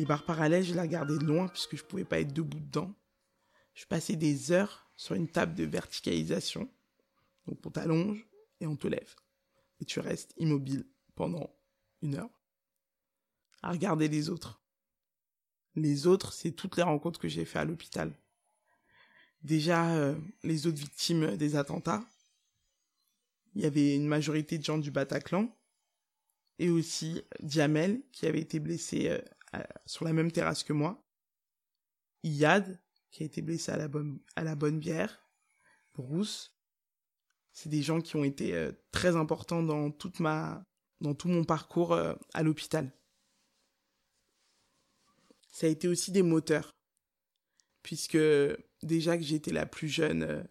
Les barres parallèles, je les regardais de loin puisque je pouvais pas être debout dedans. Je passais des heures sur une table de verticalisation. Donc on t'allonge et on te lève. Et tu restes immobile pendant une heure à regarder les autres. Les autres, c'est toutes les rencontres que j'ai fait à l'hôpital. Déjà, euh, les autres victimes des attentats. Il y avait une majorité de gens du Bataclan. Et aussi Diamel, qui avait été blessé euh, sur la même terrasse que moi. Iyad, qui a été blessé à la bonne, à la bonne bière. Bruce. C'est des gens qui ont été euh, très importants dans toute ma, dans tout mon parcours à l'hôpital ça a été aussi des moteurs. Puisque déjà que j'étais la plus jeune euh,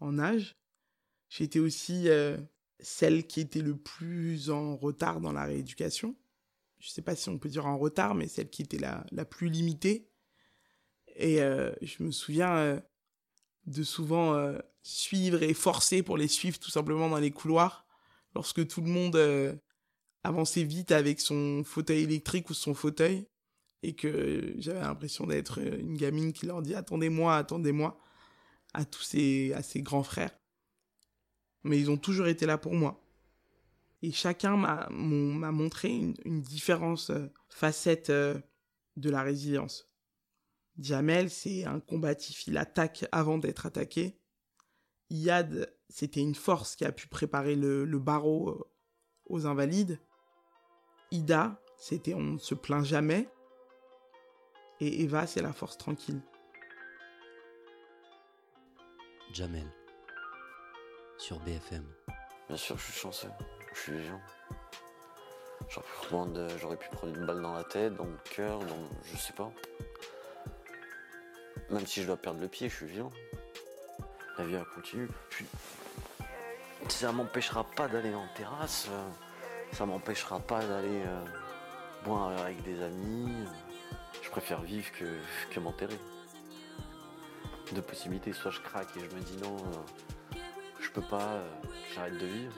en âge, j'étais aussi euh, celle qui était le plus en retard dans la rééducation. Je sais pas si on peut dire en retard, mais celle qui était la, la plus limitée. Et euh, je me souviens de souvent suivre et forcer pour les suivre tout simplement dans les couloirs, lorsque tout le monde avançait vite avec son fauteuil électrique ou son fauteuil et que j'avais l'impression d'être une gamine qui leur dit attendez-moi, attendez-moi à tous ces, à ses grands frères. Mais ils ont toujours été là pour moi. Et chacun m'a, montré une, une différence euh, facette euh, de la résilience. Diamel, c'est un combatif, il attaque avant d'être attaqué. Yad, c'était une force qui a pu préparer le, le barreau euh, aux invalides. Ida, c'était on ne se plaint jamais. Et Eva, c'est la force tranquille. Jamel. Sur BFM. Bien sûr, je suis chanceux. Je suis vivant. J'aurais pu, prendre, une balle dans la tête, dans le cœur, dans. Je sais pas. Même si je dois perdre le pied, je suis vivant. La vie, continue. Ça m'empêchera pas d'aller en terrasse. Ça m'empêchera pas d'aller euh, boire avec des amis. Je préfère vivre que, que m'enterrer. Deux possibilités, soit je craque et je me dis non, euh, je peux pas, euh, j'arrête de vivre.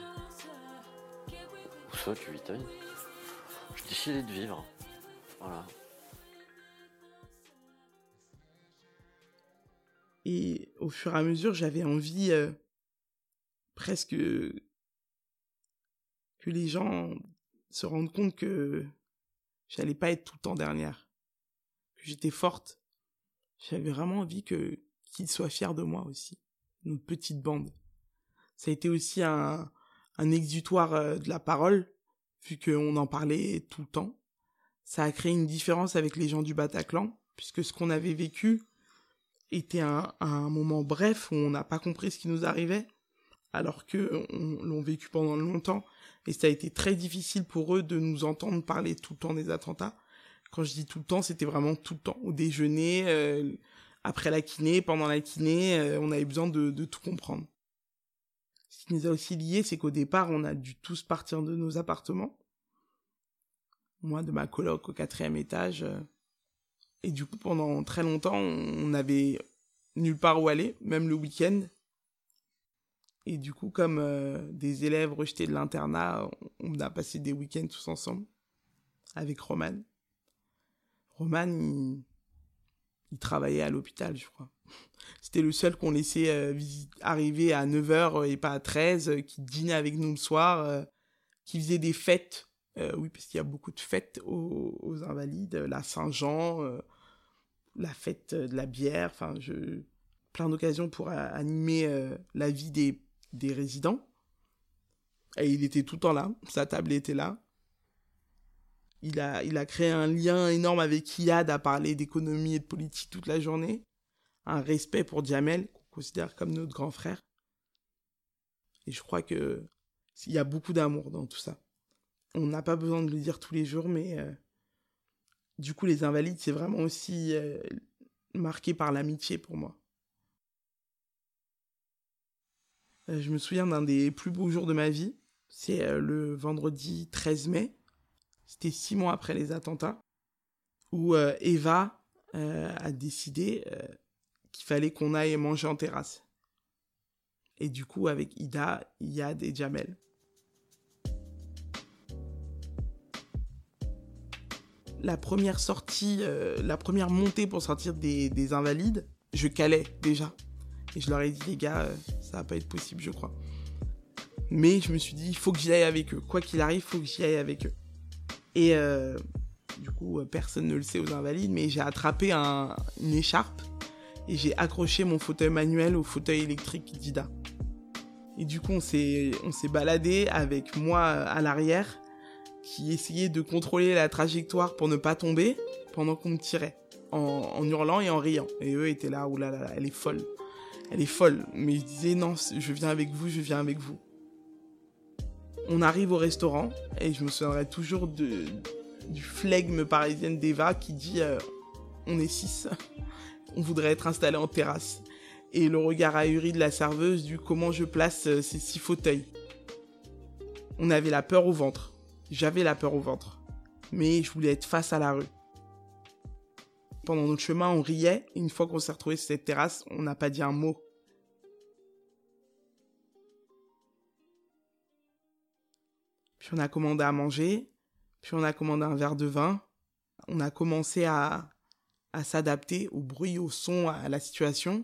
Tu vis ta vie. Je décidé de vivre. Voilà. Et au fur et à mesure, j'avais envie euh, presque que les gens se rendent compte que j'allais pas être tout le temps dernière que j'étais forte. J'avais vraiment envie que qu'ils soient fiers de moi aussi, notre petite bande. Ça a été aussi un, un exutoire euh, de la parole, vu qu'on en parlait tout le temps. Ça a créé une différence avec les gens du Bataclan, puisque ce qu'on avait vécu était un, un moment bref où on n'a pas compris ce qui nous arrivait, alors que on l'ont vécu pendant longtemps, et ça a été très difficile pour eux de nous entendre parler tout le temps des attentats. Quand je dis tout le temps, c'était vraiment tout le temps. Au déjeuner, euh, après la kiné, pendant la kiné, euh, on avait besoin de, de, tout comprendre. Nous a aussi liés, c'est qu'au départ, on a dû tous partir de nos appartements. Moi, de ma coloc au quatrième étage. Euh, et du coup, pendant très longtemps, on n'avait nulle part où aller, même le week-end. Et du coup, comme euh, des élèves rejetés de l'internat, on a passé des week-ends tous ensemble avec Roman. Roman, il, travaillait à l'hôpital, je crois. C'était le seul qu'on laissait euh, arriver à 9h et pas à 13, euh, qui dînait avec nous le soir, euh, qui faisait des fêtes. oui, parce qu'il y a beaucoup de fêtes aux, invalides, la Saint-Jean, la fête de la bière, enfin, plein d'occasions pour animer la vie des, des résidents. Et il était tout le temps là, sa table était là il a, il a créé un lien énorme avec Iyad à parler d'économie et de politique toute la journée. Un respect pour Djamel, qu'on considère comme notre grand frère. Et je crois que il y a beaucoup d'amour dans tout ça. On n'a pas besoin de le dire tous les jours, mais euh, du coup, les invalides, c'est vraiment aussi euh, marqué par l'amitié pour moi. Euh, je me souviens d'un des plus beaux jours de ma vie. C'est le vendredi 13 mai c'était six mois après les attentats, où euh, Eva euh, a décidé euh, qu'il fallait qu'on aille manger en terrasse. Et du coup, avec Ida, Yad et Jamel. la première sortie, la première montée pour sortir des, des, invalides, je calais déjà. Et je leur ai dit, les gars, ça va pas être possible, je crois. Mais je me suis dit, il faut que j'y aille avec eux. Quoi qu'il arrive, il faut que j'y aille avec eux. Et euh, du coup, personne ne le sait aux invalides, mais j'ai attrapé un, une écharpe et j'ai accroché mon fauteuil manuel au fauteuil électrique d'Ida. Et du coup, on s'est, baladé avec moi à l'arrière, qui essayait de contrôler la trajectoire pour ne pas tomber pendant qu'on me tirait, en, en, hurlant et en riant. Et eux étaient là, oulala, elle est folle. Elle est folle. Mais je disais, non, je viens avec vous, je viens avec vous. On arrive au restaurant, et je me souviendrai toujours du flegme parisienne d'Eva qui dit, euh, on est six on voudrait être installé en terrasse. Et le regard ahuri de la serveuse du comment je place euh, ces six fauteuils. On avait la peur au ventre. J'avais la peur au ventre. Mais je voulais être face à la rue. Pendant notre chemin, on riait. Une fois qu'on s'est retrouvé sur cette terrasse, on n'a pas dit un mot. Puis on a commandé à manger. Puis on a commandé un verre de vin. On a commencé à, à s'adapter au bruit, au son, à la situation.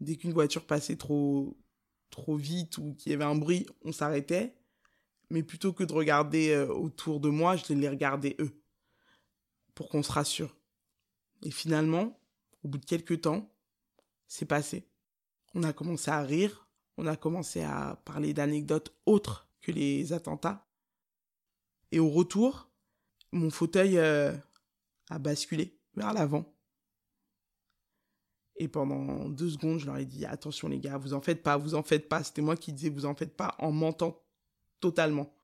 Dès qu'une voiture passait trop, trop vite ou qu'il y avait un bruit, on s'arrêtait. Mais plutôt que de regarder euh, autour de moi, je les regardais eux. Pour qu'on se rassure. Et finalement, au bout de quelques temps, c'est passé. On a commencé à rire. On a commencé à parler d'anecdotes autres que les attentats. Et au retour, mon fauteuil euh, a basculé vers l'avant. Et pendant deux secondes, je leur ai dit attention les gars, vous en faites pas, vous en faites pas. C'était moi qui disais vous en faites pas en mentant totalement.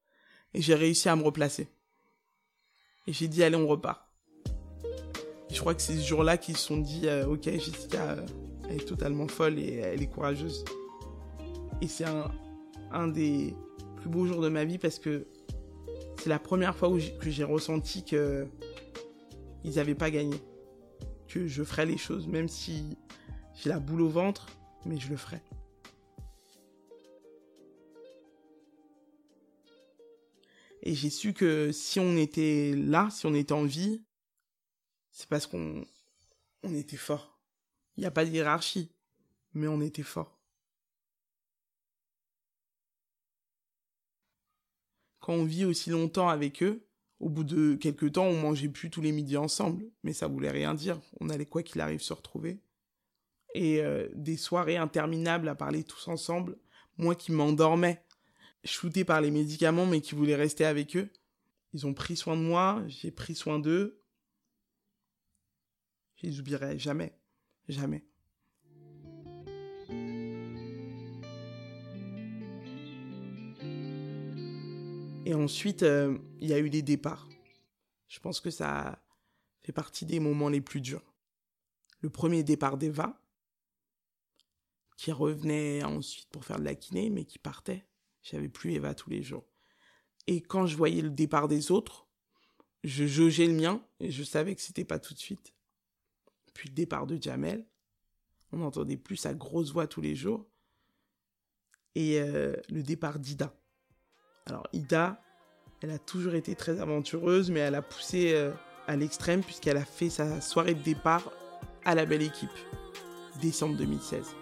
Et j'ai réussi à me replacer. Et j'ai dit allez on repart. Je crois que c'est ce jour-là qu'ils se sont dit euh, ok Jessica, euh, elle est totalement folle et elle est courageuse. Et c'est un, un des plus beaux jours de ma vie parce que c'est la première fois où que j'ai ressenti que ils n'avaient pas gagné. Que je ferais les choses, même si j'ai la boule au ventre, mais je le ferai. Et j'ai su que si on était là, si on était en vie, c'est parce qu'on on était fort. Il n'y a pas de hiérarchie, mais on était fort. Quand on vit aussi longtemps avec eux, au bout de quelques temps, on mangeait plus tous les midis ensemble, mais ça voulait rien dire. On allait quoi qu'il arrive se retrouver. Et euh, des soirées interminables à parler tous ensemble, moi qui m'endormais, shooté par les médicaments, mais qui voulais rester avec eux. Ils ont pris soin de moi, j'ai pris soin d'eux. Je les oublierai jamais, jamais. Et ensuite, euh, il y a eu des départs. Je pense que ça fait partie des moments les plus durs. Le premier départ d'Eva, qui revenait ensuite pour faire de la kiné, mais qui partait. J'avais plus Eva tous les jours. Et quand je voyais le départ des autres, je jaugeais le mien et je savais que c'était pas tout de suite. Puis le départ de Jamel, on n'entendait plus sa grosse voix tous les jours. Et euh, le départ d'Ida. Alors Ida, elle a toujours été très aventureuse, mais elle a poussé euh, à l'extrême puisqu'elle a fait sa soirée de départ à la belle équipe, décembre 2016.